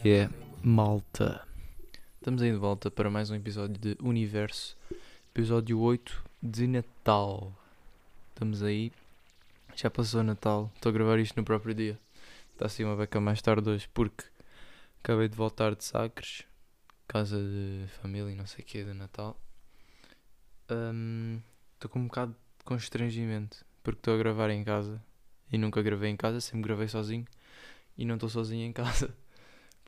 que é, malta? Estamos aí de volta para mais um episódio de Universo, episódio 8 de Natal. Estamos aí, já passou Natal, estou a gravar isto no próprio dia. Está assim uma beca mais tarde hoje porque acabei de voltar de Sagres, casa de família e não sei o que de Natal. Estou com um bocado de constrangimento porque estou a gravar em casa e nunca gravei em casa, sempre gravei sozinho e não estou sozinho em casa.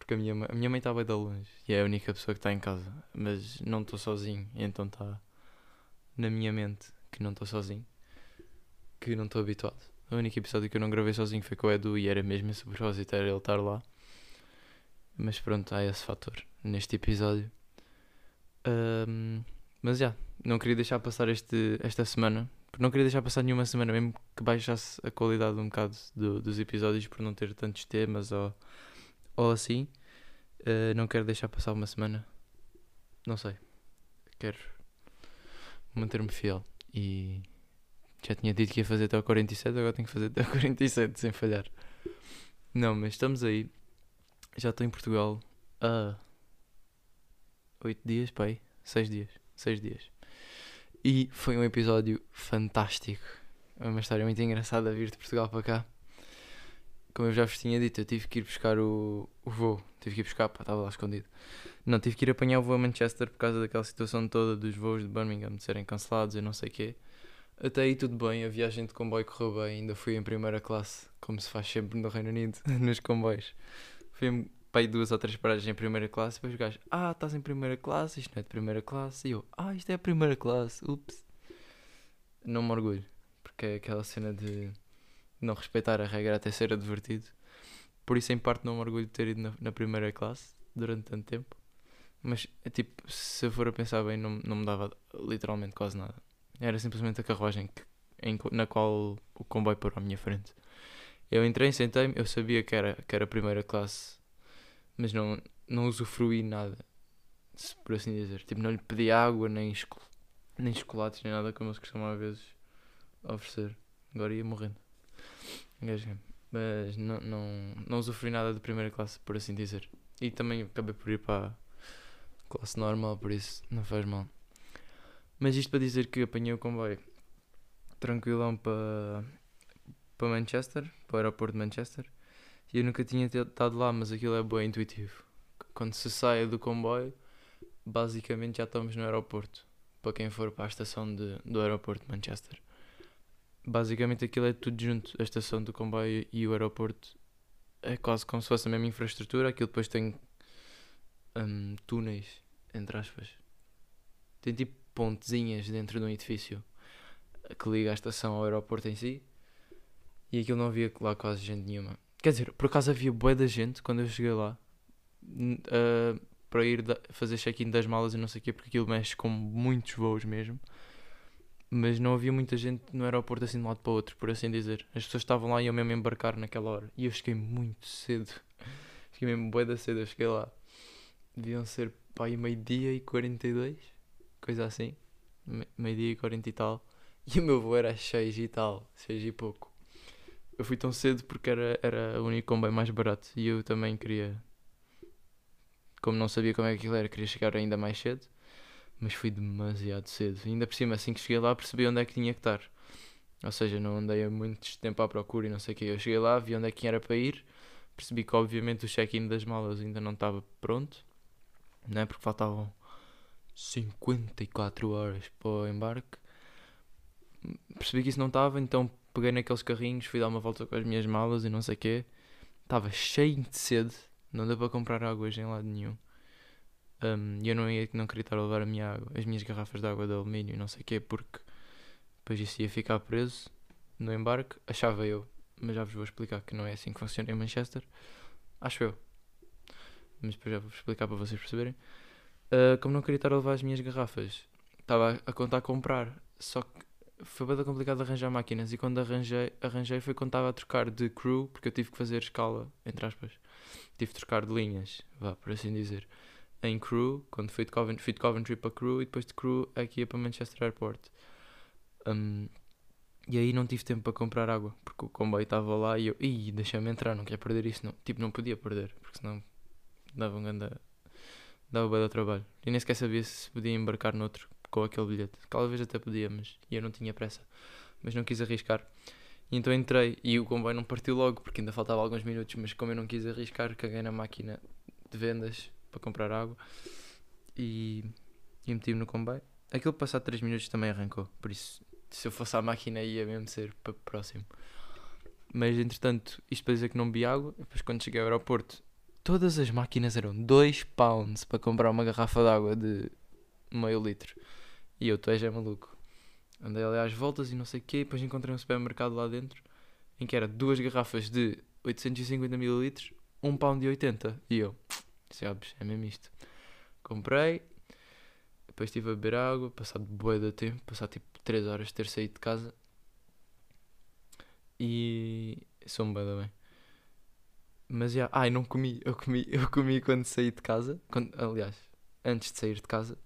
Porque a minha, a minha mãe está bem da longe e é a única pessoa que está em casa. Mas não estou sozinho, então está na minha mente que não estou sozinho. Que não estou habituado. O único episódio que eu não gravei sozinho foi com o Edu e era mesmo esse propósito, era ele estar lá. Mas pronto, há esse fator neste episódio. Ahm, mas já, não queria deixar passar este, esta semana. Porque não queria deixar passar nenhuma semana, mesmo que baixasse a qualidade um bocado do- dos episódios por não ter tantos temas ou, ou assim. Eh, não quero deixar passar uma semana. Não sei. Quero manter-me fiel. E já tinha dito que ia fazer até ao 47, agora tenho que fazer até ao 47 sem falhar. Não, mas estamos aí. Já estou em Portugal há 8 dias, pai. 6 dias. 6 dias. E foi um episódio fantástico. É uma história muito engraçada vir de Portugal para cá. Como eu já vos tinha dito, eu tive que ir buscar o, o voo. Tive que ir buscar, pá, estava lá escondido. Não, tive que ir apanhar o voo a Manchester por causa daquela situação toda dos voos de Birmingham de serem cancelados e não sei o quê. Até aí tudo bem, a viagem de comboio correu bem, ainda fui em primeira classe, como se faz sempre no Reino Unido, nos comboios. Fui para aí duas ou três paragens em primeira classe, depois os gajos, ah, estás em primeira classe, isto não é de primeira classe, e eu, ah, isto é a primeira classe, ups. Não me orgulho, porque é aquela cena de não respeitar a regra até ser advertido. Por isso, em parte, não me orgulho de ter ido na, na primeira classe durante tanto tempo. Mas, é tipo, se eu for a pensar bem, não, não me dava literalmente quase nada. Era simplesmente a carruagem que, em na qual o comboio parou à minha frente. Eu entrei, sentei-me, eu sabia que era, que era primeira classe, mas não, não usufruí nada, por assim dizer. Tipo, não lhe pedi água, nem, nem chocolates, nem nada como eles costumam às vezes oferecer. Agora ia morrendo. Engasguei-me. Mas não, não, não usufruí nada de primeira classe, por assim dizer. E também acabei por ir para a classe normal, por isso não faz mal. Mas isto para dizer que apanhei o comboio tranquilão para, para Manchester, para o aeroporto de Manchester. E eu nunca tinha estado lá, mas aquilo é bem intuitivo. Quando se sai do comboio, basicamente já estamos no aeroporto. Para quem for para a estação de, do aeroporto de Manchester. Basicamente aquilo é tudo junto. A estação do comboio e o aeroporto é quase como se fosse a mesma infraestrutura. Aquilo depois tem hum, túneis, entre aspas. Tem tipo pontezinhas dentro de um edifício que liga a estação ao aeroporto em si. E aquilo não havia lá quase gente nenhuma. Quer dizer, por acaso havia bué da gente quando eu cheguei lá. ah, para ir fazer check-in das malas e não sei o quê, porque aquilo mexe com muitos voos mesmo. Mas não havia muita gente no aeroporto assim de um lado para o outro, por assim dizer. As pessoas estavam lá e eu mesmo embarcar naquela hora. E eu cheguei muito cedo. Cheguei mesmo bué da cedo, eu cheguei lá. Deviam ser pá, aí meio-dia e 42, coisa assim. Me- Meio-dia e 40 e tal. E o meu voo era às 6 e tal, 6 e pouco. Eu fui tão cedo porque era, era o único comboio mais barato. E eu também queria. Como não sabia como é que aquilo era, queria chegar ainda mais cedo. Mas fui demasiado cedo. Ainda por cima, assim que cheguei lá, percebi onde é que tinha que estar. Ou seja, não andei há muito tempo à procura e não sei o que. Eu cheguei lá, vi onde é que era para ir. Percebi que, obviamente, o check-in das malas ainda não estava pronto. Né? Porque faltavam 54 horas para o embarque. Percebi que isso não estava, então peguei naqueles carrinhos, fui dar uma volta com as minhas malas e não sei o quê. Estava cheio de sede, não deu para comprar águas em lado nenhum. Um, eu não, ia, não queria estar a levar a minha água, as minhas garrafas de água de alumínio não sei o quê, porque depois isso ia ficar preso no embarque, achava eu. Mas já vos vou explicar que não é assim que funciona em Manchester. Acho eu. Mas depois já vou explicar para vocês perceberem. Uh, como não queria estar a levar as minhas garrafas, estava a, contar comprar. Só que foi bem complicado arranjar máquinas. E quando arranjei, arranjei foi quando estava a trocar de crew, porque eu tive que fazer escala, entre aspas. Tive de trocar de linhas, vá, por assim dizer. Em crew, quando fui de Coventry, fui de Coventry para crew e depois de crew aqui ia para Manchester Airport. Um, e aí não tive tempo para comprar água, porque o comboio estava lá e eu, ih, deixa-me entrar, não quero perder isso. Não. Tipo, não podia perder, porque senão dava um grande. dava bem trabalho. E nem sequer sabia se podia embarcar noutro com aquele bilhete. Talvez até podia, mas eu não tinha pressa. Mas não quis arriscar. E então entrei e o comboio não partiu logo porque ainda faltava alguns minutos. Mas como eu não quis arriscar, caguei na máquina de vendas para comprar água e, e meti-me no comboio. Aquilo passado 3 minutos também arrancou. Por isso, se eu fosse à máquina, ia mesmo ser para próximo. Mas entretanto, isto para dizer que não bebi água. Depois, quando cheguei ao aeroporto, todas as máquinas eram 2 pounds para comprar uma garrafa de água de meio litro. E eu, tu és é maluco. Andei ali às voltas e não sei o quê. Depois encontrei um supermercado lá dentro em que era duas garrafas de 850 ml, 1 pound e 80. E eu, sabes, é mesmo isto. Comprei, depois estive a beber água, passado bué de tempo, passado tipo 3 horas de ter saído de casa. E sou-me bem, bem. Mas já, ai, não comi, eu comi, eu comi quando saí de casa, quando, aliás, antes de sair de casa,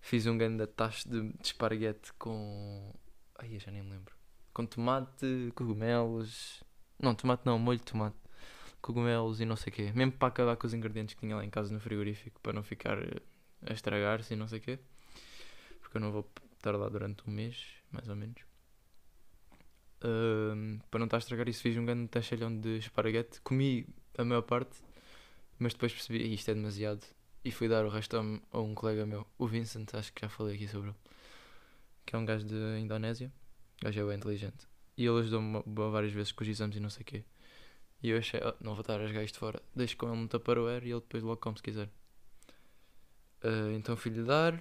fiz um grande tacho de, de esparguete com, ai, eu já nem me lembro, com tomate, cogumelos, não, tomate não, molho de tomate, cogumelos e não sei o quê, mesmo para acabar com os ingredientes que tinha lá em casa no frigorífico, para não ficar a estragar-se e não sei o quê, porque eu não vou estar lá durante um mês, mais ou menos. Uh, para não estar a estragar isso, fiz um grande tachelhão de esparguete. Comi a maior parte, mas depois percebi isto é demasiado. E fui dar o resto a, a, um colega meu, o Vincent, acho que já falei aqui sobre ele, que é um gajo de Indonésia. O gajo é bem inteligente. E ele ajudou-me várias vezes com os exames e não sei o quê. E eu achei, oh, não vou estar a gajos de fora, deixo com ele no Tupperware e ele depois logo come se quiser. Uh, então fui-lhe dar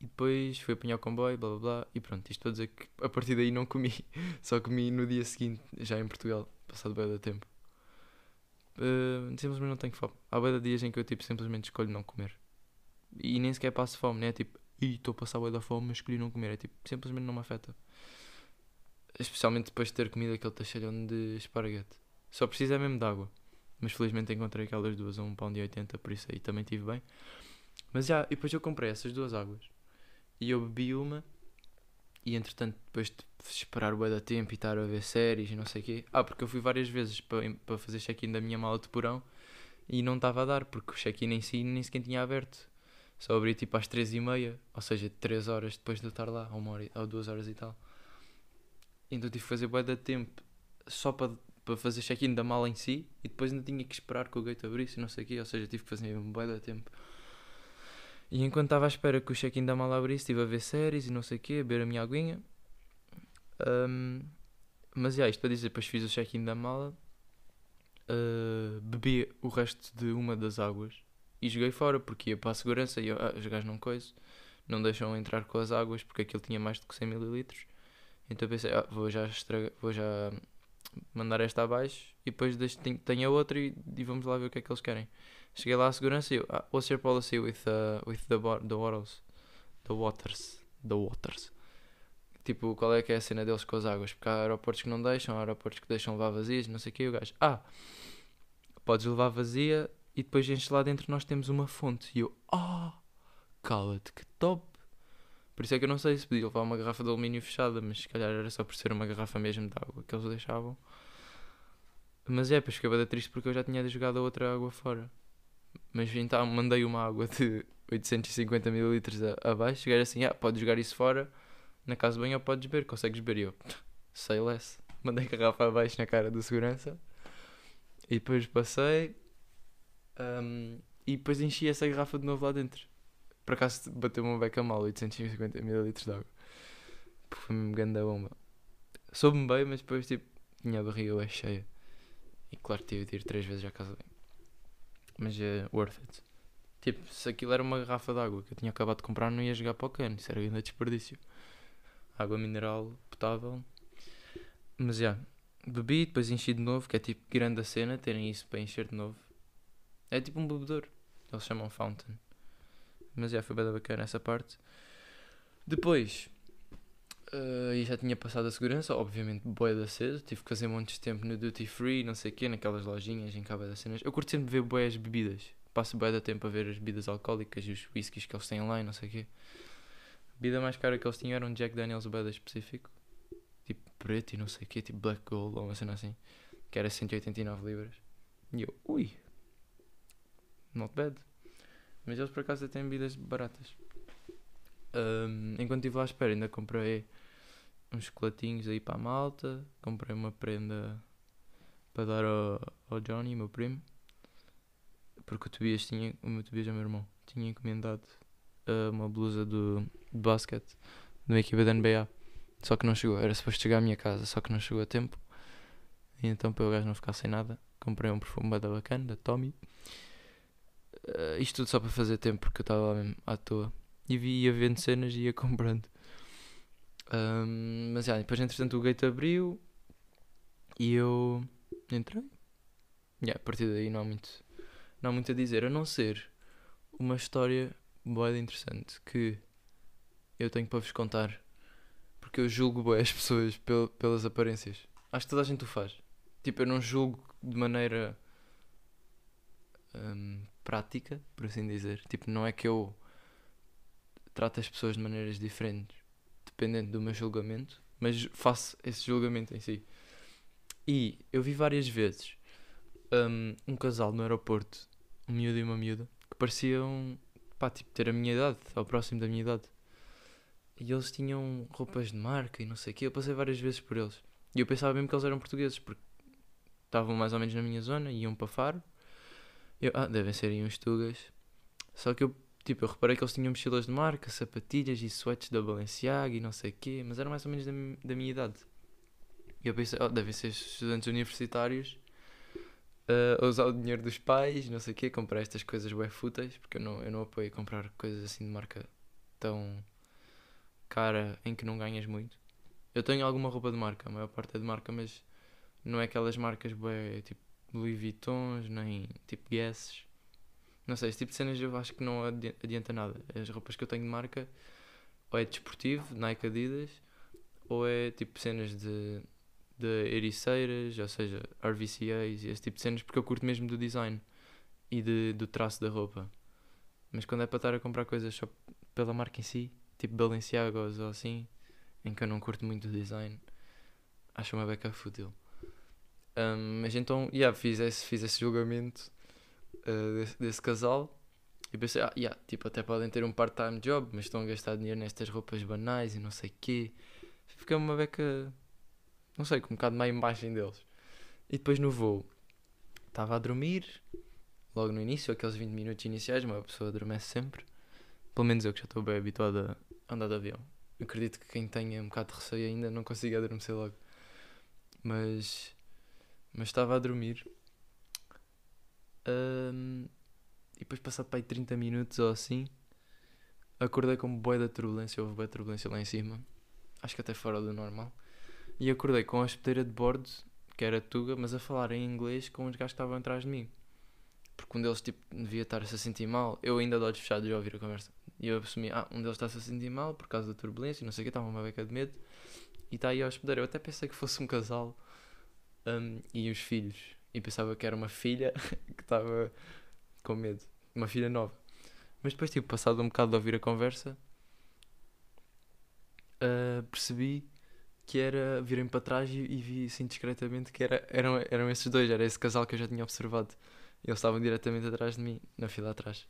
e depois fui apanhar o comboio, blá blá blá, e pronto, isto para dizer que a partir daí não comi, só comi no dia seguinte, já em Portugal, passado bem da tempo. Uh, simplesmente não tenho fome. Há bem dias em que eu tipo, simplesmente escolho não comer. E nem sequer passo fome, né? Tipo, estou a passar bem da fome, mas escolhi não comer. É tipo, simplesmente não me afeta. Especialmente depois de ter comido aquele tachelhão de esparguete. Só precisa mesmo de água. Mas felizmente encontrei aquelas duas a um pão de 80, por isso aí também tive bem. Mas já, e depois eu comprei essas duas águas. E eu bebi uma. E entretanto, depois de esperar o da tempo e estar a ver séries e não sei o quê. Ah, porque eu fui várias vezes para, para fazer check-in da minha mala de porão e não estava a dar, porque o check-in em si nem sequer tinha aberto. Só abri tipo às 3 e meia, ou seja, 3 horas depois de eu estar lá, ou, uma hora, ou 2 horas e tal. Então tive que fazer bué da tempo só para, para fazer check-in da mala em si e depois ainda tinha que esperar que o gate abrisse e não sei o quê, ou seja, tive que fazer um da tempo. E enquanto estava à espera que o check-in da mala abrisse, estive a ver séries e não sei o quê, a beber a minha aguinha. Um, mas, yeah, isto para dizer, depois fiz o check-in da mala, uh, bebi o resto de uma das águas e joguei fora, porque ia para a segurança e ah, os gajos não coisa, não deixam entrar com as águas, porque aquilo tinha mais de 100 ml. Então pensei, ah, vou já estragar, vou já mandar esta abaixo e depois deixo, tenho, tenho a outra e, e vamos lá ver o que é que eles querem. Cheguei lá à segurança e eu, ah, what's your policy with, uh, with the, the waters? The waters. The waters. Tipo, qual é que é a cena deles com as águas? Porque há aeroportos que não deixam, há aeroportos que deixam levar vazias, não sei o que. O gajo, ah, podes levar vazia e depois enche lá dentro nós temos uma fonte. E eu, ah, cala-te, que top. Por isso é que eu não sei se podia levar uma garrafa de alumínio fechada, mas se calhar era só por ser uma garrafa mesmo de água que eles deixavam. Mas é, depois fiquei bem triste porque eu já tinha jogado a outra água fora. Mas então mandei uma água de 850 ml abaixo. Cheguei assim: ah, podes jogar isso fora na casa de banho ou podes beber, consegues beber. E eu, sei less. Mandei a garrafa abaixo na cara do segurança. E depois passei. Um, e depois enchi essa garrafa de novo lá dentro. Por acaso bateu uma beca mal, 850 ml de água. Porque foi mesmo grande a bomba. Soube-me bem, mas depois tipo, tinha a barriga cheia. E claro tive de ir três vezes à casa banho. Mas é worth it. Tipo, se aquilo era uma garrafa de água que eu tinha acabado de comprar, não ia jogar para o cano. Isso era ainda desperdício. Água mineral potável. Mas já. Yeah, bebi, depois enchi de novo, que é tipo grande a cena, terem isso para encher de novo. É tipo um bebedouro. Eles chamam fountain. Mas já foi bem bacana essa parte. Depois, Uh, e já tinha passado a segurança, obviamente, boé da cedo. Tive que fazer montes de tempo no duty free, não sei o quê, naquelas lojinhas em cabo das cenas. Eu curto sempre ver boas bebidas. Passo boé da tempo a ver as bebidas alcoólicas e os whiskies que eles têm lá e não sei o quê. A bebida mais cara que eles tinham era um Jack Daniels boé específico, tipo preto e não sei o quê, tipo Black Gold ou uma cena assim, que era 189 libras. E eu, ui, not bad. Mas eles por acaso têm bebidas baratas. Um, enquanto estive lá à espera, ainda comprei uns chocolatinhos aí para a malta. Comprei uma prenda para dar ao, ao Johnny, meu primo. Porque o Tobias tinha, o meu Tobias é meu irmão, tinha encomendado uh, uma blusa do, de basquete de uma equipa da NBA. Só que não chegou, era suposto chegar à minha casa, só que não chegou a tempo. E então, para o gajo não ficar sem nada, comprei um perfume da bacana, da Tommy. Uh, isto tudo só para fazer tempo, porque eu estava lá mesmo à toa. E vi, ia vendo cenas e ia comprando. Um, mas já, depois entretanto o gate abriu e eu entrei. Yeah, a partir daí não há muito, não há muito a dizer, a não ser uma história boa interessante que eu tenho para vos contar. Porque eu julgo bem as pessoas pel pelas aparências. Acho que toda a gente o faz. Tipo, eu não julgo de maneira um, prática, por assim dizer. Tipo, não é que eu trato as pessoas de maneiras diferentes, dependendo do meu julgamento, mas faço esse julgamento em si. E eu vi várias vezes um, um casal no aeroporto, um miúdo e uma miúda, que pareciam pá, tipo, ter a minha idade, ao próximo da minha idade. E eles tinham roupas de marca e não sei o quê. Eu passei várias vezes por eles. E eu pensava mesmo que eles eram portugueses, porque estavam mais ou menos na minha zona, iam para Faro. Eu, ah, devem ser aí uns tugas. Só que eu, tipo, eu reparei que eles tinham mochilas de marca, sapatilhas e sweats da Balenciaga e não sei o quê, mas eram mais ou menos da, da minha idade. E eu pensei, oh, devem ser estudantes universitários uh, a usar o dinheiro dos pais, não sei o quê, comprar estas coisas bem fúteis, porque eu não, eu não apoio comprar coisas assim de marca tão cara em que não ganhas muito. Eu tenho alguma roupa de marca, a maior parte é de marca, mas não é aquelas marcas bem, tipo Louis Vuittons, nem tipo Guesses. Não sei, esse tipo de cenas eu acho que não adianta nada. As roupas que eu tenho de marca ou é desportivo, Nike Adidas, ou é tipo cenas de de ericeiras, ou seja, RVCAs e esse tipo de cenas, porque eu curto mesmo do design e de, do traço da roupa. Mas quando é para estar a comprar coisas só pela marca em si, tipo Balenciagos ou assim, em que eu não curto muito o design, acho uma beca fútil. Um, mas então, yeah, fiz, esse, fiz esse julgamento uh, desse, desse, casal e pensei, ah, yeah, tipo, até podem ter um part-time job, mas estão a gastar dinheiro nestas roupas banais e não sei o quê. Fica uma beca não sei, com um bocado má imagem deles. E depois no voo, estava a dormir, logo no início, aqueles 20 minutos iniciais, uma pessoa adormece sempre. Pelo menos eu que já estou bem habituado a andar de avião. Acredito que quem tenha um bocado de receio ainda não consiga adormecer logo. Mas. Mas estava a dormir. Um, e depois, passado para aí 30 minutos ou assim, acordei com boia da turbulência. Houve boia turbulência lá em cima. Acho que até fora do normal. E acordei com a hospedeira de bordo, que era Tuga, mas a falar em inglês com os gajos que estavam atrás de mim. Porque um deles tipo, devia estar-se a sentir mal. Eu ainda de olhos fechados já ouvir a conversa. E eu assumi, ah, um deles está-se a sentir mal por causa da turbulência não sei o que, estava uma beca de medo. E está aí a hospedeira. Eu até pensei que fosse um casal um, e os filhos. E pensava que era uma filha que estava com medo. Uma filha nova. Mas depois, tipo, passado um bocado de ouvir a conversa, uh, percebi que era virem para trás e, e, vi assim discretamente que era, eram, eram esses dois, era esse casal que eu já tinha observado. Eles estavam diretamente atrás de mim, na fila atrás.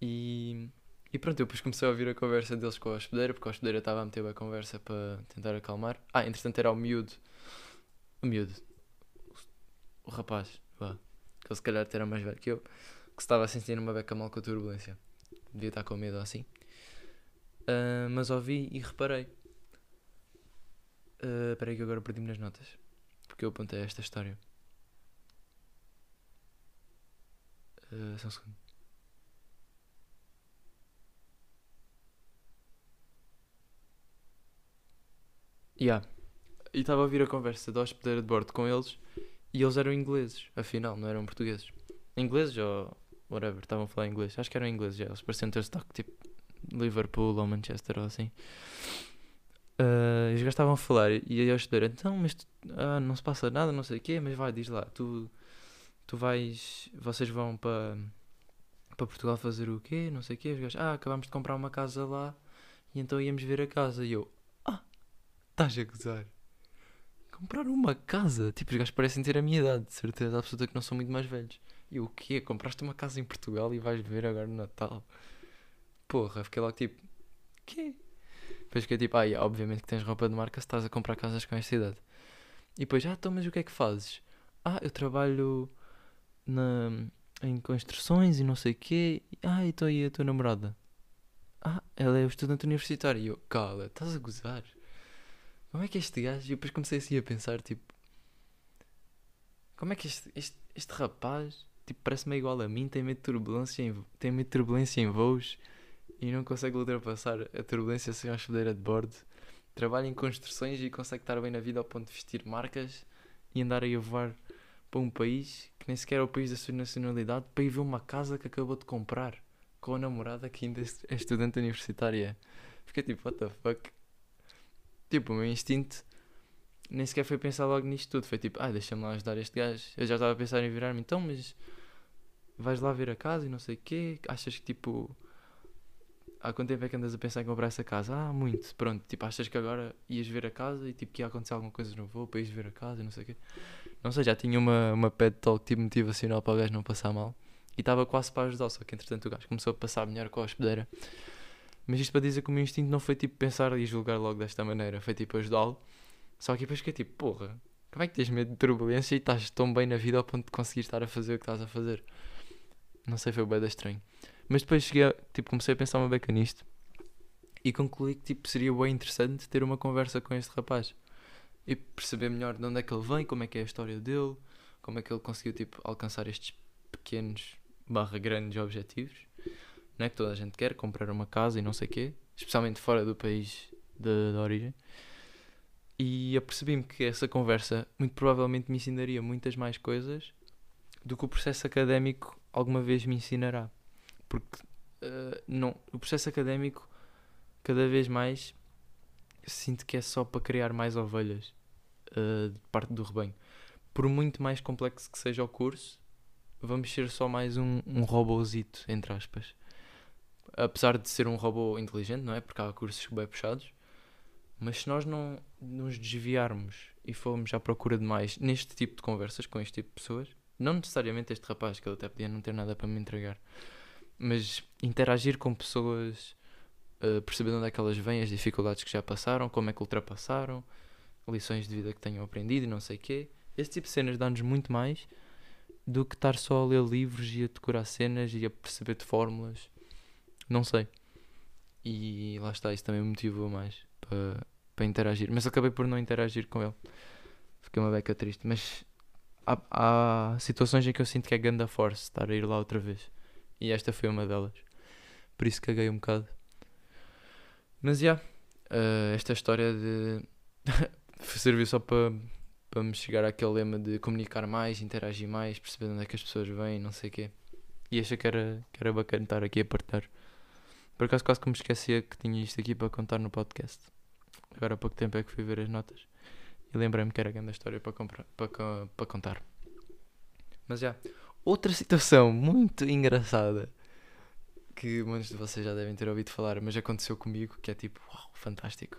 E, e pronto, eu depois comecei a ouvir a conversa deles com a hospedeira, porque a hospedeira estava a meter a conversa para tentar acalmar. Ah, entretanto era o miúdo. O miúdo. O, rapaz, vá. Que ele se calhar era mais velho que eu. Que se estava a sentir uma beca mal com a turbulência. Devia estar com medo assim. Uh, mas ouvi e reparei Uh, que agora perdi-me nas notas. Porque eu apontei esta história. Uh, só um segundo. Yeah. E estava a ouvir a conversa da hospedeira de bordo com eles e eles eram ingleses, afinal, não eram portugueses. Ingleses ou whatever, estavam a falar inglês. Acho que eram ingleses, já. eles pareciam ter sotaque tipo Liverpool ou Manchester ou assim. Uh, gajos estavam a falar e a hospedeira, então, mas tu, ah, não se passa nada, não sei o quê, mas vai, diz lá, tu, tu vais, vocês vão para para Portugal fazer o quê, não sei o quê, os gajos, ah, acabámos de comprar uma casa lá e então íamos ver a casa e eu, ah, estás a gozar. Comprar uma casa? Tipo, os gajos parecem ter a minha idade, de certeza absoluta que não são muito mais velhos. E o quê? Compraste uma casa em Portugal e vais ver agora no Natal? Porra, fiquei logo tipo, quê? Depois fiquei tipo, ai, obviamente que tens roupa de marca se estás a comprar casas com esta idade. E depois, ah, então, mas o que é que fazes? Ah, eu trabalho na, em construções e não sei o quê. Ah, então e a tua namorada? Ah, ela é o estudante universitário. E eu, cala, estás a gozar? Como é que este gajo. E depois comecei assim a pensar, tipo. Como é que este, este, este rapaz, tipo, parece-me igual a mim, tem medo de turbulência em, tem medo turbulência em voos e não consegue ultrapassar a turbulência sem a hospedeira de bordo. Trabalha em construções e consegue estar bem na vida ao ponto de vestir marcas e andar aí a voar para um país que nem sequer é o país da sua nacionalidade para ir ver uma casa que acabou de comprar com a namorada que ainda é estudante universitária. Fiquei tipo, what the fuck? Tipo, o meu instinto nem sequer foi pensar logo nisto tudo. Foi tipo, ah, deixa-me lá ajudar este gajo. Eu já estava a pensar em virar-me, então, mas vais lá ver a casa e não sei o quê. Achas que tipo. Há quanto tempo é que andas a pensar em comprar essa casa? Ah, muito. Pronto, tipo, achas que agora ias ver a casa e tipo que ia acontecer alguma coisa no voo para ires ver a casa e não sei o quê. Não sei, já tinha uma, uma pet talk tipo motivacional para o gajo não passar mal. E estava quase para ajudar, só que entretanto o gajo começou a passar melhor com a hospedeira. Mas isto para dizer que o meu instinto não foi tipo pensar e julgar logo desta maneira, foi tipo ajudá-lo. Só que depois fiquei tipo, porra, como é que tens medo de turbulência e estás tão bem na vida ao ponto de conseguir estar a fazer o que estás a fazer? Não sei, foi bem estranho. Mas depois cheguei a, tipo, comecei a pensar uma beca nisto e concluí que tipo, seria bem interessante ter uma conversa com este rapaz e perceber melhor de onde é que ele vem, como é que é a história dele, como é que ele conseguiu tipo, alcançar estes pequenos barra grandes objetivos, é que toda a gente quer, comprar uma casa e não sei o quê, especialmente fora do país de origem. E apercebi-me que essa conversa muito provavelmente me ensinaria muitas mais coisas do que o processo académico alguma vez me ensinará. Porque uh, não, o processo académico, cada vez mais, sinto que é só para criar mais ovelhas uh, de parte do rebanho. Por muito mais complexo que seja o curso, vamos ser só mais um, um entre aspas. Apesar de ser um robô inteligente, não é? Porque há cursos bem puxados. Mas se nós não nos desviarmos e formos à procura de mais neste tipo de conversas com este tipo de pessoas, não necessariamente este rapaz, que ele até podia não ter nada para me entregar, mas interagir com pessoas, uh, perceber onde é que elas vêm, as dificuldades que já passaram, como é que ultrapassaram, lições de vida que tenham aprendido e não sei o quê. Este tipo de cenas dá-nos muito mais do que estar só a ler livros e a decorar cenas e a perceber de fórmulas. Não sei. E lá está, isso também me motivou mais para, para interagir. Mas acabei por não interagir com ele. Fiquei uma beca triste. Mas há, há situações em que eu sinto que é ganda force estar a ir lá outra vez. E esta foi uma delas. Por isso caguei um bocado. Mas já, yeah, uh, esta história de. serviu só para para me chegar àquele lema de comunicar mais, interagir mais, perceber onde é que as pessoas vêm, não sei o quê. E achei que era, que era bacana estar aqui a partilhar. Por acaso quase que me esquecia que tinha isto aqui para contar no podcast. Agora há pouco tempo é que fui ver as notas e lembrei-me que era grande história para, comprar, para, para contar. Mas já, outra situação muito engraçada que muitos de vocês já devem ter ouvido falar, mas aconteceu comigo, que é tipo, uau, fantástico.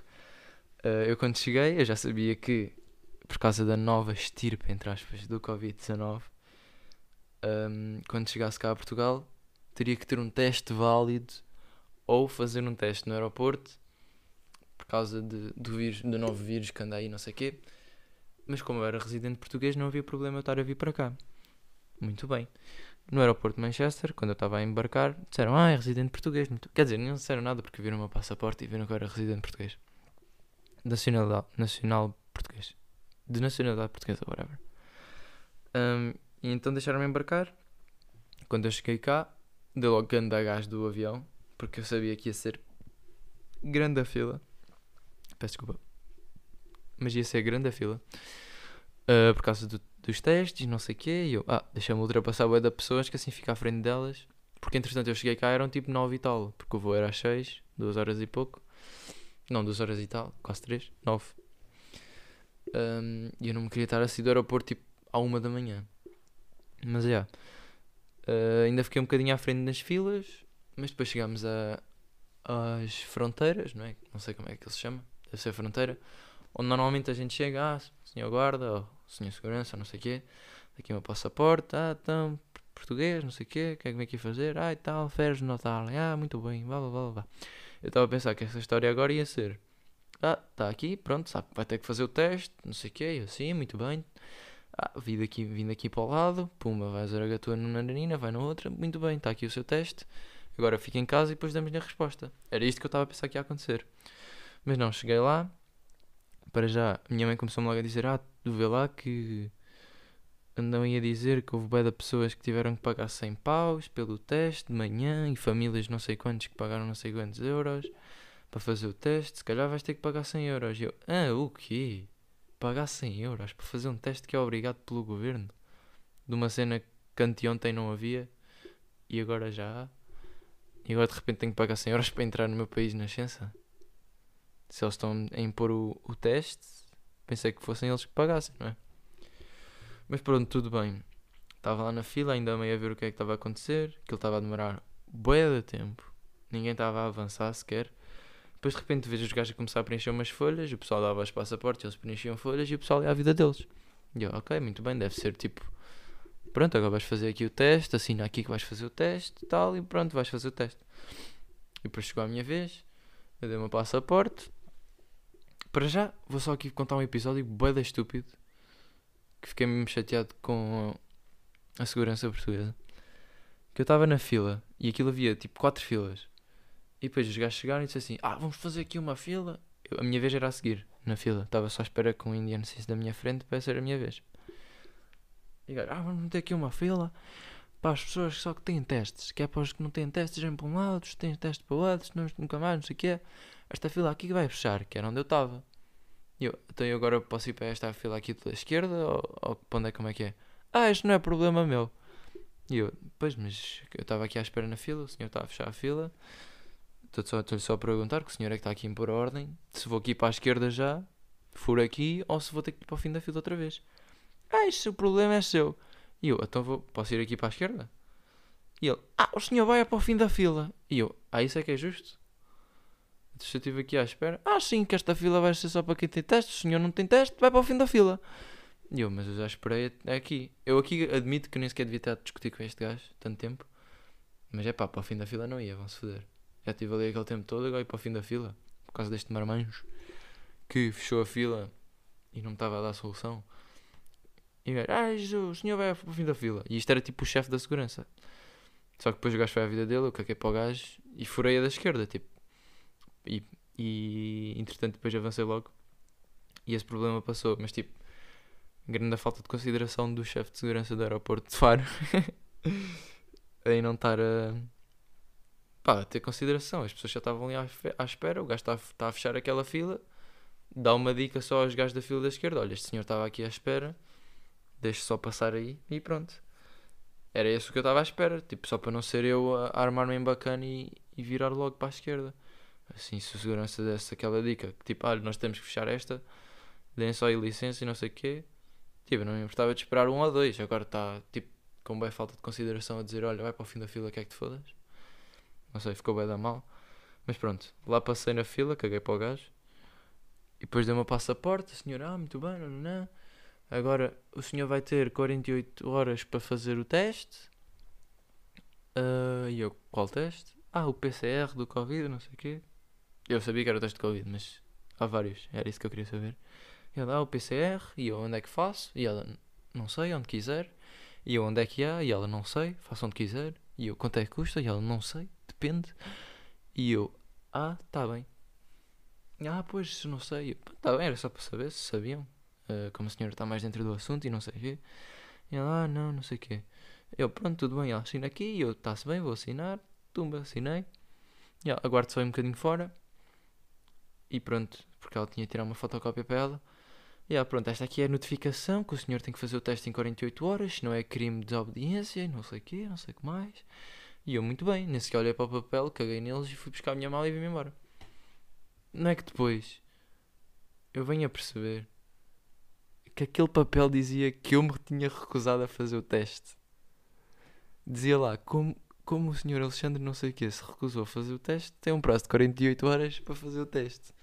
Uh, eu quando cheguei, eu já sabia que por causa da nova estirpe, entre aspas, do Covid-19, um, quando chegasse cá a Portugal, teria que ter um teste válido ou fazer um teste no aeroporto por causa de, do, vírus, do novo vírus que anda aí, não sei o quê. Mas como eu era residente português, não havia problema eu estar a vir para cá. Muito bem. No aeroporto de Manchester, quando eu estava a embarcar, disseram: Ah, é residente português. Quer dizer, não disseram nada porque viram o meu passaporte e viram que eu era residente português. Nacional, nacional português de nacionalidade portuguesa, whatever. Um, e então deixaram-me embarcar. Quando eu cheguei cá, dei logo grande a gás do avião, porque eu sabia que ia ser grande a fila. Peço desculpa. Mas ia ser grande a fila. Uh, por causa do, dos testes, não sei o quê. E eu, ah, deixa-me ultrapassar a da pessoas, que assim fica à frente delas. Porque entretanto eu cheguei cá, eram tipo 9 e tal. Porque o voo era às 6, 2 horas e pouco. Não, 2 horas e tal, quase 3, 9. Um, e eu não me queria estar a sair do aeroporto tipo à uma da manhã. Mas é. Yeah. Uh, ainda fiquei um bocadinho à frente nas filas, mas depois chegámos às fronteiras, não é? Não sei como é que ele se chama, deve ser fronteira, onde normalmente a gente chega, ah, senhor guarda, ou senhor segurança, não sei o quê, aqui o meu passaporte, ah, então, português, não sei o quê, o que é que vem aqui fazer? Ah, e tal, férias no Natal. Ah, muito bem, blá blá blá blá. Eu estava a pensar que essa história agora ia ser. Ah, está aqui, pronto, sabe, vai ter que fazer o teste, não sei o quê, eu sim, muito bem. Ah, vim daqui, vim daqui para o lado, pumba, vai a gatua numa narina, vai na outra, muito bem, está aqui o seu teste. Agora fica em casa e depois damos-lhe a resposta. Era isto que eu estava a pensar que ia acontecer. Mas não, cheguei lá, para já, minha mãe começou-me logo a dizer: Ah, tu vê lá que andam a dizer que houve bem de pessoas que tiveram que pagar 100 paus pelo teste de manhã e famílias não sei quantos que pagaram não sei quantos euros para fazer o teste. Se calhar vais ter que pagar 100 euros. E eu, ah, o quê? Pagar 100 euros para fazer um teste que é obrigado pelo governo? De uma cena que anteontem não havia e agora já há. E agora de repente tenho que pagar 100 euros para entrar no meu país na ciência? Se eles estão a impor o, o teste, pensei que fossem eles que pagassem, não é? Mas pronto, tudo bem. Estava lá na fila, ainda meio a ver o que é que estava a acontecer. Que ele estava a demorar bué de tempo. Ninguém estava a avançar sequer. Depois de repente vejo os gajos a começar a preencher umas folhas. O pessoal dava os passaportes, eles preenchiam folhas e o pessoal ia à vida deles. E eu, ok, muito bem, deve ser tipo. Pronto, agora vais fazer aqui o teste, assina aqui que vais fazer o teste e tal, e pronto, vais fazer o teste. E depois chegou a minha vez, eu dei o meu passaporte. Para já, vou só aqui contar um episódio bué estúpido que fiquei mesmo chateado com a segurança portuguesa. Que eu estava na fila e aquilo havia tipo quatro filas. E depois os gajos chegaram e disseram assim: Ah, vamos fazer aqui uma fila. Eu, a minha vez era a seguir na fila. Estava só à espera com o Indian Cis da minha frente para ser a minha vez. E ah, vamos meter aqui uma fila para as pessoas só que têm testes. Que é para os que não têm testes, vêm para um lado, os que têm testes para o outro, senão nunca mais, não sei o quê. Esta fila aqui vai fechar, que era onde eu estava. E eu, então eu agora posso ir para esta fila aqui pela esquerda ou, ou para onde é como é que é? Ah, isto não é problema meu. E eu, pois, mas eu estava aqui à espera na fila, o senhor está a fechar a fila. Estou-lhe só, só a perguntar, que o senhor é que está aqui a impor a ordem, se vou aqui para a esquerda já, furo aqui, ou se vou ter que ir para o fim da fila outra vez. Ah, o problema é seu. E eu, então vou, posso ir aqui para a esquerda? E ele, ah, o senhor vai para o fim da fila. E eu, ah, isso é que é justo? Se eu estive aqui à espera, ah, sim, que esta fila vai ser só para quem tem teste. O senhor não tem teste, vai para o fim da fila. E eu, mas eu já esperei aqui. Eu aqui admito que nem sequer devia estar a discutir com este gajo tanto tempo. Mas é pá, para o fim da fila não ia, vão-se foder. Já estive ali aquele tempo todo, agora ia para o fim da fila. Por causa deste marmanjo que fechou a fila e não me estava a dar solução. E o gajo, ah, Jesus, o senhor vai para o fim da fila. E isto era tipo o chefe da segurança. Só que depois o gajo foi à vida dele, eu caguei para o gajo e furei a da esquerda, tipo. E, e entretanto depois avancei logo. E esse problema passou. Mas tipo, grande falta de consideração do chefe de segurança do aeroporto de Faro. em não estar a. Pá, a ter consideração. As pessoas já estavam ali à, espera, o gajo está, está a fechar aquela fila. Dá uma dica só aos gajos da fila da esquerda: olha, este senhor estava aqui à espera, deixe só passar aí e pronto. Era isso que eu estava à espera, tipo, só para não ser eu a armar-me em bacana e, e virar logo para a esquerda. Assim, se o segurança desse aquela dica, que tipo, olha, nós temos que fechar esta, deem só aí licença e não sei o quê. Tipo, não me importava de esperar um ou dois, agora está, tipo, com bem falta de consideração a dizer, olha, vai para o fim da fila, que é que te fodas? Não sei, ficou bem da mal. Mas pronto, lá passei na fila, caguei para o gajo. E depois dei-me o passaporte, a senhora, ah, muito bem, não, não, não. Agora o senhor vai ter 48 horas para fazer o teste. Uh, e eu, qual teste? Ah, o PCR do Covid, não sei o quê. Eu sabia que era o teste de Covid, mas há vários, era isso que eu queria saber. E ela, ah, o PCR, e eu, onde é que faço? E ela, não sei, onde quiser. E eu, onde é que há? E ela, não sei, faço onde quiser. E eu, quanto é que custa? E ela, não sei, depende. E eu, ah, tá bem. Ah, pois, não sei. Tá bem, era só para saber se sabiam. Uh, como a senhora está mais dentro do assunto e não sei o quê. E ela, ah, não, não sei o quê. Eu, pronto, tudo bem, ela assina aqui. E eu, está-se bem, vou assinar. Tumba, assinei. E ela, aguardo só um bocadinho fora e pronto, porque ela tinha de tirar uma fotocópia para ela. E ela, pronto, esta aqui é a notificação que o senhor tem que fazer o teste em 48 horas, não é crime de desobediência, não sei o quê, não sei o que mais. E eu, muito bem, nem sequer olhei para o papel, caguei neles e fui buscar a minha mala e vim-me embora. Não é que depois eu venho a perceber que aquele papel dizia que eu me tinha recusado a fazer o teste. Dizia lá, como, como o senhor Alexandre não sei o que se recusou a fazer o teste, tem um prazo de 48 horas para fazer o teste.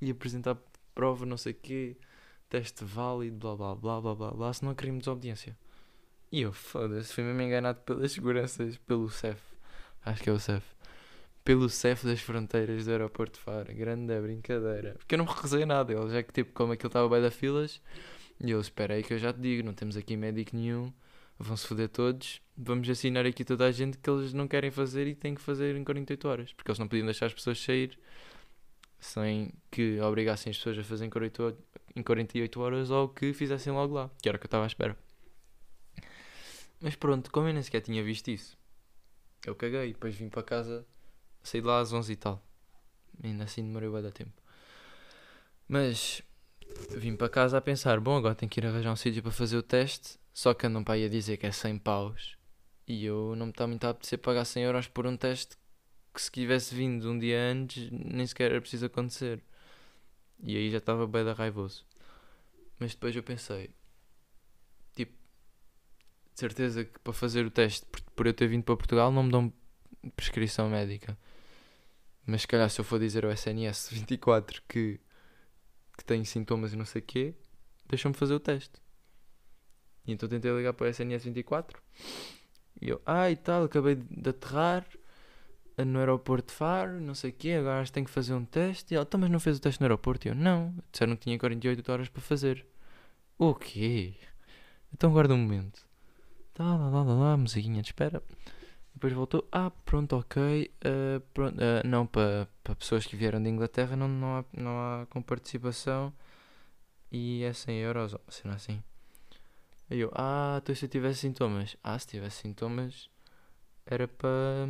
E apresentar prova não sei o quê, teste válido, blá blá blá blá blá blá, se não é crime de desobediência. E eu, foda-se, fui mesmo enganado pelas seguranças, pelo CEF. Acho que é o CEF. Pelo CEF das fronteiras do aeroporto de Faro. Grande brincadeira. Porque eu não me recusei nada. Eles já que, tipo, como aquilo estava bem da filas, e eu esperei que eu já te digo, não temos aqui médico nenhum, vão-se foder todos, vamos assinar aqui toda a gente que eles não querem fazer e têm que fazer em 48 horas. Porque eles não podiam deixar as pessoas sair sem que obrigassem as pessoas a fazer em 48 horas ou que fizessem logo lá, que era o que eu estava à espera. Mas pronto, como eu nem sequer tinha visto isso, eu caguei, depois vim para casa, saí de lá às 11 e tal. Ainda assim demorei bem da tempo. Mas vim para casa a pensar, bom, agora tenho que ir arranjar um sítio para fazer o teste, só que andam para aí a dizer que é 100 paus. E eu não me está muito a apetecer pagar 100 euros por um teste que se tivesse vindo um dia antes nem sequer era preciso acontecer. E aí já estava bem da raivoso. Mas depois eu pensei, tipo, de certeza que para fazer o teste, por eu ter vindo para Portugal, não me dão prescrição médica. Mas se calhar se eu for dizer ao SNS 24 que, que tenho sintomas e não sei o quê, deixam-me fazer o teste. E então tentei ligar para o SNS 24 e eu, ah e tal, acabei de aterrar no aeroporto de Faro, não sei o quê, agora acho que tenho que fazer um teste. E ela, então, mas não fez o teste no aeroporto? E eu, não, disseram que tinha 48 horas para fazer. O quê? Então guarda um momento. Tá, lá, lá, lá, lá, musiquinha de espera. Depois voltou, ah, pronto, ok. Uh, pronto, uh, não, para pa pessoas que vieram de Inglaterra não, não, há, não há com participação e é 100 euros, ou assim. Aí eu, ah, então se eu tivesse sintomas. Ah, se tivesse sintomas era para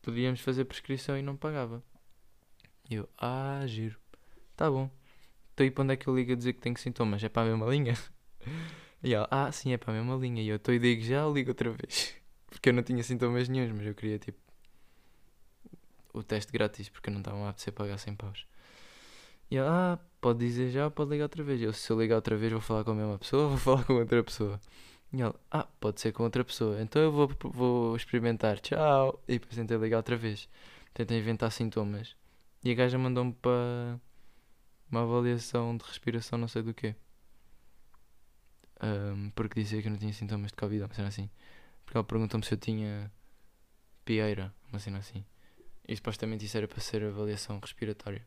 podíamos fazer prescrição e não pagava. E eu, ah, giro. Tá bom. Então e para onde é que eu ligo a dizer que tenho sintomas? É para a mesma linha? E ela, ah, sim, é para a mesma linha. E eu estou e digo já, ligo outra vez. Porque eu não tinha sintomas nenhums, mas eu queria tipo o teste grátis, porque eu não estava a apetecer pagar 100 paus. E ela, ah, pode dizer já, pode ligar outra vez. Eu, se eu ligar outra vez, vou falar com a mesma pessoa vou falar com outra pessoa. E ela, ah, pode ser com outra pessoa. Então eu vou, vou experimentar. Tchau. E depois tentei ligar outra vez. Tentei inventar sintomas. E a gaja mandou-me para uma avaliação de respiração, não sei do quê. Um, porque dizia que eu não tinha sintomas de Covid, uma cena assim. Porque ela perguntou-me se eu tinha pieira, uma cena assim. E supostamente isso era para ser avaliação respiratória.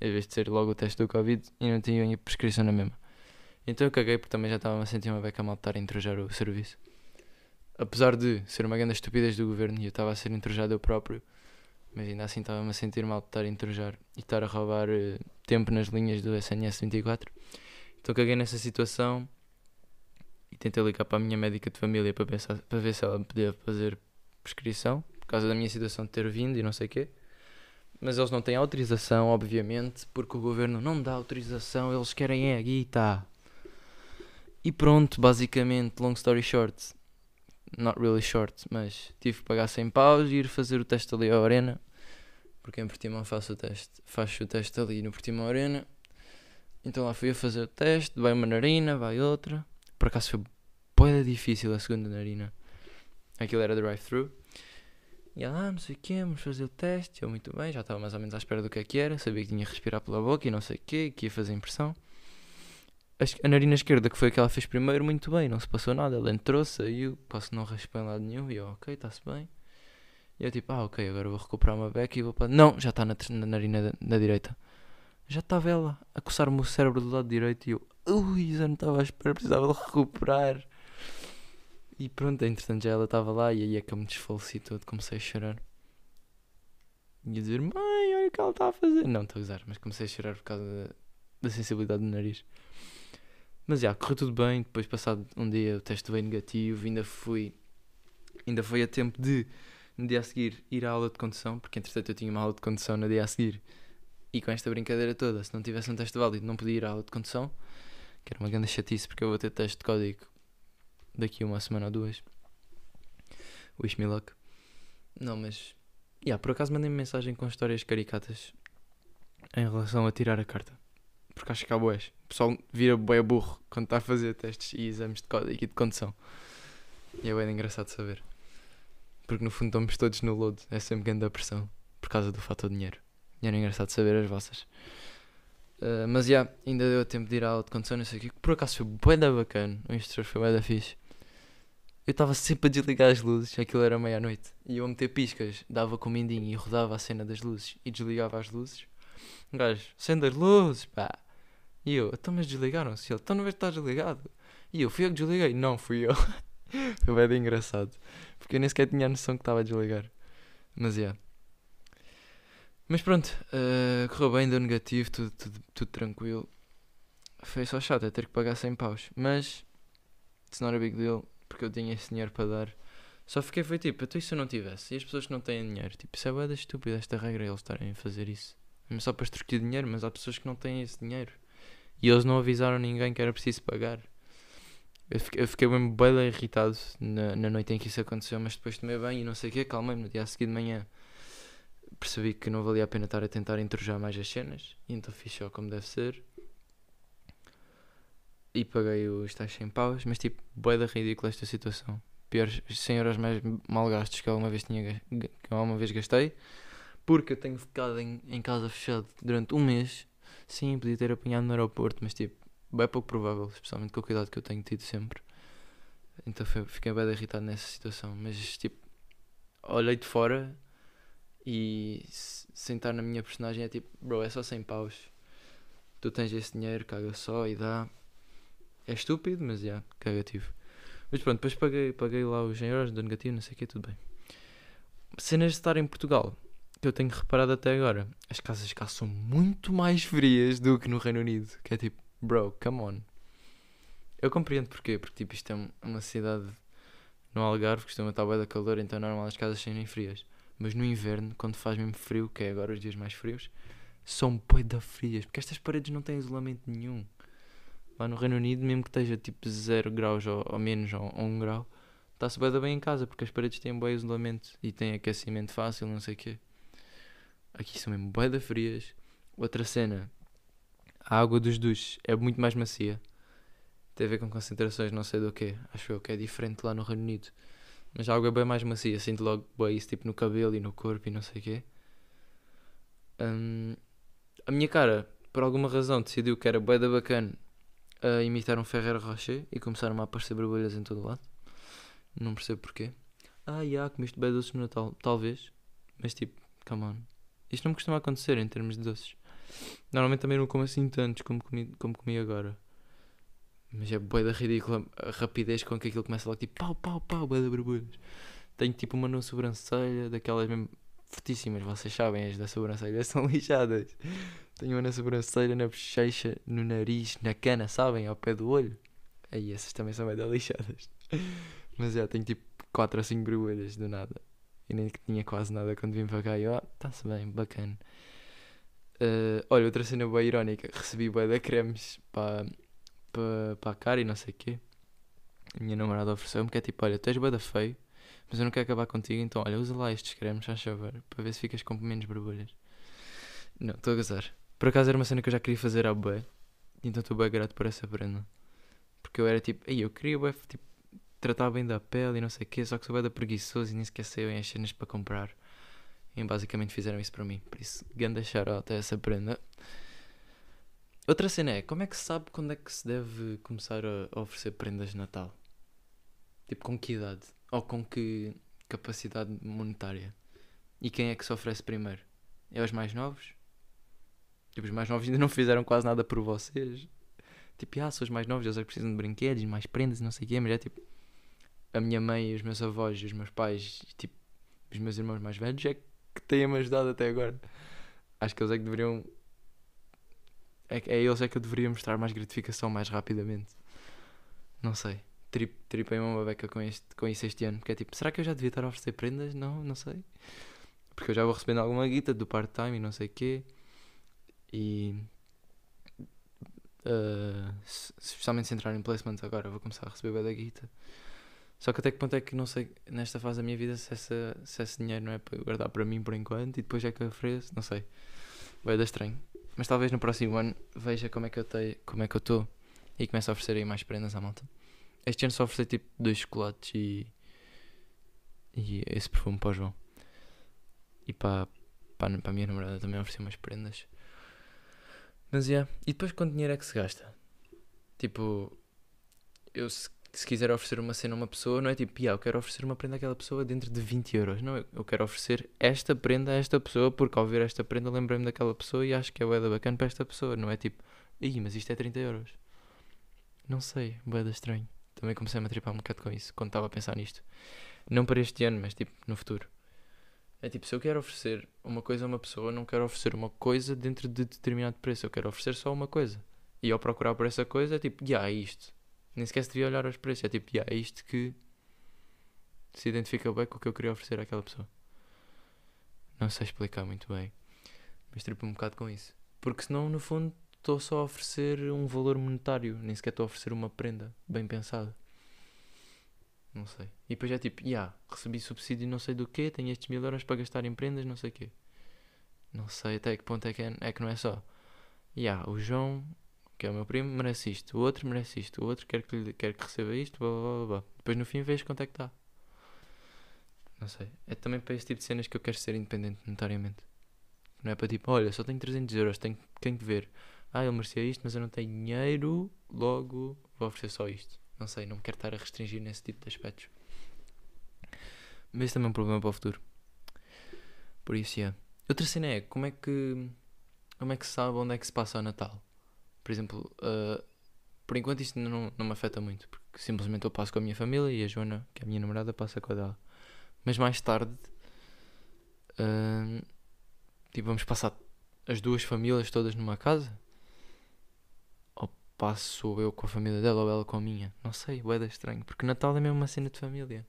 Em vez de ser logo o teste do Covid, e não tinha prescrição na mesma. Então eu caguei porque também já estava a sentir uma beca mal de estar a intrujar o serviço. Apesar de ser uma grande estupidez do governo e eu estava a ser intrujado eu próprio, mas ainda assim estava-me a sentir mal de estar a intrujar e estar a roubar uh, tempo nas linhas do SNS 24. Então caguei nessa situação e tentei ligar para a minha médica de família para, pensar, para ver se ela me podia fazer prescrição, por causa da minha situação de ter vindo e não sei o quê. Mas eles não têm autorização, obviamente, porque o governo não dá autorização, eles querem é a guita. E pronto, basicamente, long story short, not really short, mas tive que pagar 100 paus e ir fazer o teste ali à arena, porque em Portimão faço o teste, faço o teste ali no Portimão Arena. Então lá fui a fazer o teste, vai uma narina, vai outra. Por acaso foi boa difícil a segunda narina. Aquilo era drive-thru. E ela, ah, não sei o que, vamos fazer o teste. Eu, muito bem, já estava mais ou menos à espera do que é que era. Sabia que tinha que respirar pela boca e não sei o que, que ia fazer impressão a narina esquerda, que foi a que ela fez primeiro, muito bem, não se passou nada. Ela entrou, saiu, posso não raspar em lado nenhum. E eu, ok, está-se bem. E eu tipo, ah, ok, agora vou recuperar uma beca e vou para. Não, já está na, na narina da, direita. Já estava ela a coçar-me o cérebro do lado direito e eu, ui, já não estava à espera, precisava de recuperar. E pronto, entretanto já ela estava lá e aí é que eu me desfaleci todo, comecei a chorar. E a dizer, mãe, olha o que ela está a fazer. Não, estou a usar, mas comecei a chorar por causa da, da sensibilidade do nariz. Mas já, correu tudo bem. Depois, passado um dia, o teste veio negativo. Ainda fui. Ainda foi a tempo de, no dia a seguir, ir à aula de condução. Porque, entretanto, eu tinha uma aula de condução no dia a seguir. E com esta brincadeira toda, se não tivesse um teste válido, não podia ir à aula de condução. Que era uma grande chatice, porque eu vou ter teste de código daqui uma semana ou duas. Wish me luck. Não, mas. Yeah, por acaso mandei-me mensagem com histórias caricatas em relação a tirar a carta. Porque acho que há boés. O pessoal vira boé burro quando está a fazer testes e exames de código e de condução. E é bem engraçado saber. Porque no fundo estamos todos no load. É sempre grande a pressão. Por causa do fator dinheiro. E era engraçado saber as vossas. Uh, mas já, yeah, ainda deu tempo de ir à aula de condução, não sei o que. Por acaso foi bué da bacana. O instrutor foi bué da fixe. eu estava sempre a desligar as luzes, aquilo era meia-noite, e eu a meter piscas, dava com o mindinho e rodava a cena das luzes e desligava as luzes. Um gajo, acende as luzes, pá. E eu, então mas desligaram-se. Ele, então não vês que está desligado. E eu, fui eu que desliguei. Não, fui eu. Foi bem engraçado. Porque eu nem sequer tinha a noção que estava a desligar. Mas. Yeah. Mas pronto, uh, correu bem, deu negativo, tudo, tudo, tudo tranquilo. Foi só chato, é ter que pagar 100 paus. Mas, it's not a big deal, porque eu tinha esse dinheiro para dar. Só fiquei, foi tipo, então se eu não tivesse? E as pessoas que não têm dinheiro? Tipo, isso é boa estúpida esta regra, eles estarem a fazer isso. Mesmo só para extorquir dinheiro, mas há pessoas que não têm esse dinheiro. E eles não avisaram ninguém que era preciso pagar. Eu fiquei, eu fiquei mesmo bem irritado na, na noite em que isso aconteceu, mas depois tomei bem e não sei o quê, calmei-me no dia a seguir de manhã. Percebi que não valia a pena estar a tentar entrojar mais as cenas, e então fiz só como deve ser. E paguei os tais 100 paus, mas tipo, bué da ridícula esta situação. Piores 100 euros mais mal gastos que alguma vez, tinha, que alguma vez gastei. Porque eu tenho ficado em, em casa fechado durante um mês. Sim, podia ter apanhado no aeroporto, mas tipo, bem pouco provável, especialmente com o cuidado que eu tenho tido sempre. Então foi, fiquei bem irritado nessa situação. Mas tipo, olhei de fora e sentar na minha personagem é tipo, bro, é só 100 paus. Tu tens esse dinheiro, caga só e dá. É estúpido, mas já, yeah, cagativo. Mas pronto, depois paguei, paguei lá os 100 euros do negativo, não sei o que, tudo bem. Cenas de estar em Portugal que eu tenho reparado até agora, as casas cá são muito mais frias do que no Reino Unido. Que é tipo, bro, come on. Eu compreendo porquê, porque tipo, isto é uma cidade no Algarve costuma estar bem da calor, então é normal as casas serem frias. Mas no inverno, quando faz mesmo frio, que é agora os dias mais frios, são boi da frias, porque estas paredes não têm isolamento nenhum. Lá no Reino Unido, mesmo que esteja tipo 0 graus ou, ou menos ou 1 um grau, está-se bem, bem em casa, porque as paredes têm bom isolamento e têm aquecimento fácil, não sei o quê. Aqui são mesmo bué frias. Outra cena, a água dos duches é muito mais macia. Tem a ver com concentrações, não sei do que. Acho eu que é diferente lá no Reino Unido. Mas a água é bem mais macia. Sinto logo bem isso tipo no cabelo e no corpo e não sei o quê. Um, a minha cara, por alguma razão, decidiu que era bué da bacana a imitar um Ferreiro Rocher e começaram a aparecer borbulhas em todo o lado. Não percebo porquê. Ah, já, yeah, comeste bem doces no Natal. Talvez. Mas tipo, come on. Isto não me costuma acontecer em termos de doces. Normalmente também não como assim tantos como comi, como comi agora. Mas é boa da ridícula a rapidez com que aquilo começa logo tipo pau, pau, pau, boa da borbulhas. Tenho tipo uma na sobrancelha, daquelas mesmo fortíssimas, vocês sabem, as da sobrancelha são lixadas. Tenho uma na sobrancelha, na bochecha, no nariz, na cana, sabem, ao pé do olho. Aí essas também são bem lixadas. Mas já, tenho tipo 4 ou 5 borbulhas do nada e nem que tinha quase nada quando vim para cá e ó, oh, está-se bem, bacana. Uh, olha, outra cena bem irónica, recebi bué da cremes para pa, pa a cara e não sei o quê. A minha namorada ofereceu-me que é tipo, olha, tu és bué da feio, mas eu não quero acabar contigo, então olha, usa lá estes cremes, já chover, para ver se ficas com menos borbulhas. Não, estou a gozar. Por acaso era uma cena que eu já queria fazer à bué, então estou bem grato por essa prenda. Porque eu era tipo, ei, eu queria bué, tipo, tratar bem da pele e não sei o quê, só que sou da preguiçoso e nem sequer sei as cenas para comprar. E basicamente fizeram isso para mim. Por isso, ganda até essa prenda. Outra cena é, como é que se sabe quando é que se deve começar a oferecer prendas de Natal? Tipo, com que idade? Ou com que capacidade monetária? E quem é que se oferece primeiro? É os mais novos? Tipo, os mais novos ainda não fizeram quase nada por vocês. Tipo, ah, são os mais novos, eles é precisam de brinquedos, mais prendas e não sei o quê, mas é tipo a minha mãe, os meus avós os meus pais, tipo, os meus irmãos mais velhos, é que têm-me ajudado até agora. Acho que eles é que deveriam. É, é eles é que eu deveria mostrar mais gratificação mais rapidamente. Não sei. Trip, tripei uma beca com, este, com isso este ano. Porque é tipo, será que eu já devia estar a oferecer prendas? Não, não sei. Porque eu já vou recebendo alguma guita do part-time e não sei o quê. E. Uh, especialmente se entrar em placements agora, vou começar a receber da guita. Só que até que ponto é que não sei, nesta fase da minha vida, se, essa, se esse dinheiro não é para guardar para mim por enquanto e depois é que eu ofereço, não sei. Vai dar estranho. Mas talvez no próximo ano veja como é que eu tenho, como é que eu estou e comece a oferecer aí mais prendas à malta. Este ano só ofereci tipo dois chocolates e, e esse perfume para o João. E para, para, para a minha namorada também ofereci umas prendas. Mas é. Yeah. E depois quanto dinheiro é que se gasta? Tipo, eu se se quiser oferecer uma cena a uma pessoa, não é tipo, yeah, eu quero oferecer uma prenda àquela pessoa dentro de 20 euros. Não, eu quero oferecer esta prenda a esta pessoa porque ao ver esta prenda lembrei-me daquela pessoa e acho que é boeda bacana para esta pessoa. Não é tipo, ih, mas isto é 30 euros. Não sei, boeda estranho. Também comecei a me tripar um bocado com isso quando estava a pensar nisto. Não para este ano, mas tipo no futuro. É tipo, se eu quero oferecer uma coisa a uma pessoa, não quero oferecer uma coisa dentro de determinado preço. Eu quero oferecer só uma coisa. E ao procurar por essa coisa, é tipo, já, yeah, é isto nem sequer se devia olhar aos preços. É tipo, yeah, é isto que se identifica bem com o que eu queria oferecer àquela pessoa. Não sei explicar muito bem, mas tripo um bocado com isso. Porque senão, no fundo, estou só a oferecer um valor monetário, nem sequer estou a oferecer uma prenda bem pensada. Não sei. E depois é tipo, yeah, recebi subsídio não sei do quê, tenho estes mil euros para gastar em prendas, não sei o quê. Não sei até que ponto é que, é, é que não é só. Yeah, o João que é o meu primo, merece isto, o outro merece isto, o outro quer que, quer que receba isto, blá, blá, blá. Depois no fim vês quanto é que está. Não sei. É também para esse tipo de cenas que eu quero ser independente monetariamente. Não é para tipo, olha, só tenho 300 euros, tenho, tenho que ver. Ah, ele merecia isto, mas eu não tenho dinheiro, logo vou oferecer só isto. Não sei, não me quero estar a restringir nesse tipo de aspectos. Mas isso também é um problema para o futuro. Por isso, é. Outra cena é, como é que como é que se sabe onde é que se passa o Natal? Por exemplo, uh, por enquanto isto não, não me afeta muito, porque simplesmente eu passo com a minha família e a Joana, que é a minha namorada, passa com a dela. Mas mais tarde, uh, tipo, vamos passar as duas famílias todas numa casa? Ou passo eu com a família dela ou ela com a minha? Não sei, é estranho, porque Natal é mesmo uma cena de família.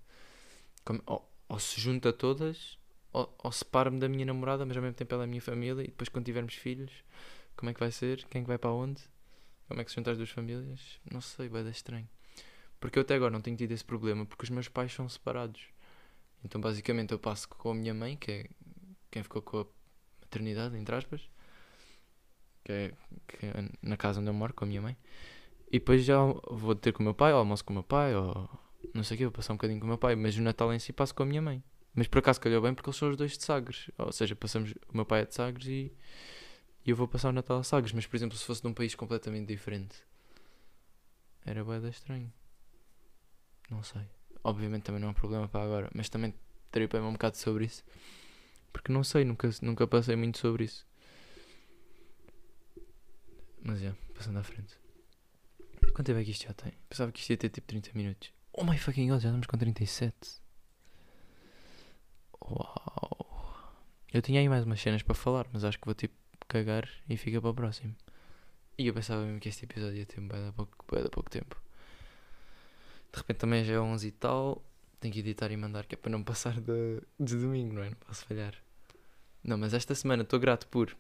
Como, ou, ou, se junta todas, ou, ou separo-me da minha namorada, mas ao mesmo tempo ela é a minha família, e depois quando tivermos filhos como é que vai ser? Quem é que vai para onde? Como é que se juntam as duas famílias? Não sei, vai dar estranho. Porque eu até agora não tenho tido esse problema porque os meus pais são separados. Então basicamente eu passo com a minha mãe, que é quem ficou com a maternidade, entre aspas, que é, que é na casa onde eu moro com a minha mãe. E depois já vou ter com o meu pai, ou almoço com o meu pai, ou não sei o que, vou passar um bocadinho com o meu pai. Mas o Natal em si passo com a minha mãe. Mas por acaso calhou bem porque eles são os dois de Sagres. Ou seja, passamos, o meu pai é de Sagres e e eu vou passar o Natal a Sagres, mas por exemplo, se fosse de um país completamente diferente, era bué estranho. Não sei. Obviamente também não é um problema para agora, mas também para um bocado sobre isso. Porque não sei, nunca, nunca passei muito sobre isso. Mas é, passando à frente. Quanto tempo é que isto já tem? Pensava que isto ia ter tipo 30 minutos. Oh my fucking god, já estamos com 37. Uau. Eu tinha aí mais umas cenas para falar, mas acho que vou tipo cagar e fica para o próximo. E eu pensava mesmo que este episódio ia ter bem da pouco, pouco tempo. De repente também já é 11 e tal. Tenho que editar e mandar, que é para não passar de, de domingo, não é? Não posso falhar. Não, mas esta semana estou grato por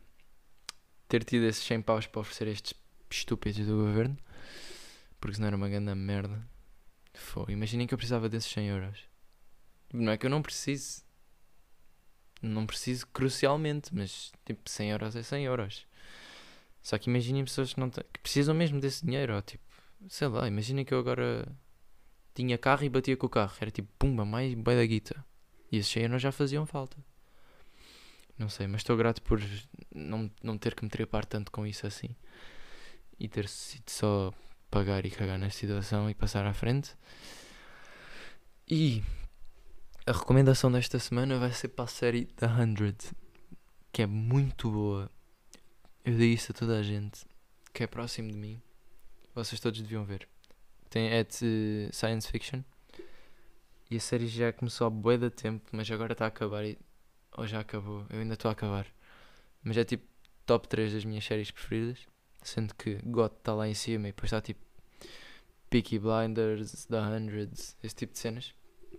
ter tido esses 100 paus para oferecer estes estúpidos do governo. Porque senão era uma grande merda. Foi. Imaginem que eu precisava desses 100 euros. Não é que eu não precise não preciso crucialmente, mas tipo 100 euros é 100 euros. Só que imaginem pessoas que, não que precisam mesmo desse dinheiro, ou tipo, sei lá, imaginem que eu agora tinha carro e batia com o carro, era tipo pumba, mais bem da guita. E esses 100 euros já faziam falta. Não sei, mas estou grato por não, não ter que me trepar tanto com isso assim. E ter sido só pagar e cagar nesta situação e passar à frente. E a recomendação desta semana vai ser para a série The Hundred, que é muito boa. Eu dei isso a toda a gente que é próximo de mim. Vocês todos deviam ver. Tem, é de science fiction. E a série já começou há bué de tempo, mas agora está a acabar. E, ou já acabou, eu ainda estou a acabar. Mas é tipo top 3 das minhas séries preferidas. Sendo que God está lá em cima e depois está tipo Peaky Blinders, The Hundreds, esse tipo de cenas.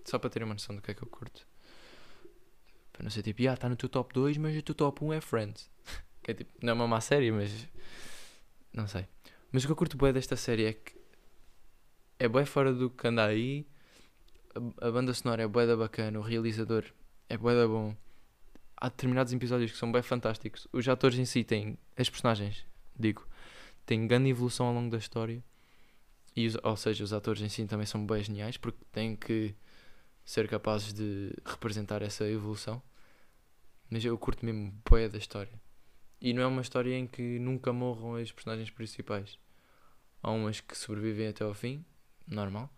Só para terem uma noção do que é que eu curto. Para não ser tipo, ah, está no teu top 2, mas o teu top 1 é Friends. que é tipo, não é uma má série, mas. Não sei. Mas o que eu curto bem desta série é que. É bem fora do que anda aí. A, banda sonora é bué da bacana. O realizador é bué da bom. Há determinados episódios que são bem fantásticos. Os atores em si têm. As personagens, digo. Têm grande evolução ao longo da história. E ou seja, os atores em si também são bem geniais porque têm que ser capazes de representar essa evolução. Mas eu curto mesmo boia da história. E não é uma história em que nunca morram as personagens principais. Há umas que sobrevivem até ao fim, normal.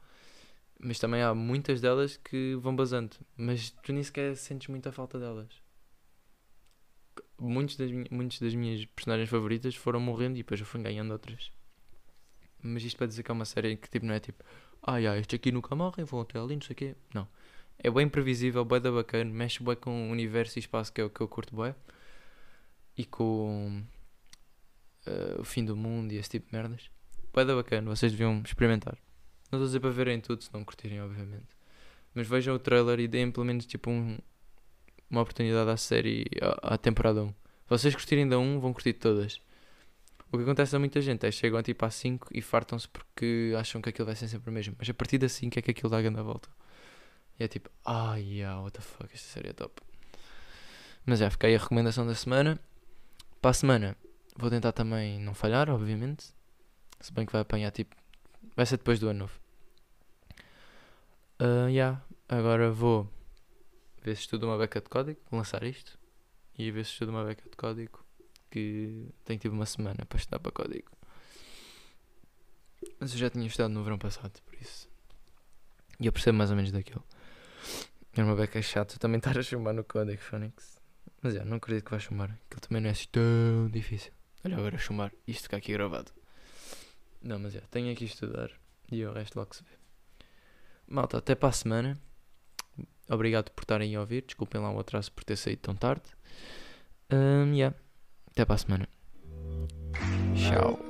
Mas também há muitas delas que vão basando. Mas tu nem sequer sentes muita falta delas. Muitos das, muitos das minhas personagens favoritas foram morrendo e depois eu fui ganhando outras. Mas isto para dizer que é uma série que tipo, não é tipo, ai ai, estes aqui nunca morrem, vão até ali, não sei o quê. Não. É bem previsível, bem da bacana, mexe bem com o universo e espaço que o que eu curto bem. E com uh, o fim do mundo e esse tipo de merdas. Bem da bacana, vocês deviam experimentar. Não estou a dizer para verem tudo, se não curtirem, obviamente. Mas vejam o trailer e deem pelo menos tipo um, uma oportunidade à série, à, à temporada 1. Se vocês curtirem da 1, vão curtir todas. O que acontece a muita gente é chegam tipo a 5 e fartam-se porque acham que aquilo vai ser sempre o mesmo. Mas a partir da 5 é que aquilo dá a grande volta. E é tipo, ah, yeah, what the fuck, esta série é top. Mas já, fica aí a recomendação da semana. Para a semana, vou tentar também não falhar, obviamente. Se bem que vai apanhar tipo. Vai ser depois do ano novo. Uh, yeah, agora vou ver se estudo uma beca de código, lançar isto. E ver se estudo uma beca de código que tenho tido uma semana para estudar para código. Mas eu já tinha estudado no verão passado, por isso. E eu percebo mais ou menos daquilo. É uma beca chata também estar a chumbar no código Phonics. Mas é, não acredito que vai chumbar. Aquilo também não é assim tão difícil. Olha agora chumbar. Isto fica aqui gravado. Não, mas é, tenho aqui a estudar. E o resto logo se vê. Malta, até para a semana. Obrigado por estarem a ouvir. Desculpem lá o atraso por ter saído tão tarde. Um, yeah. Até para a semana. Tchau.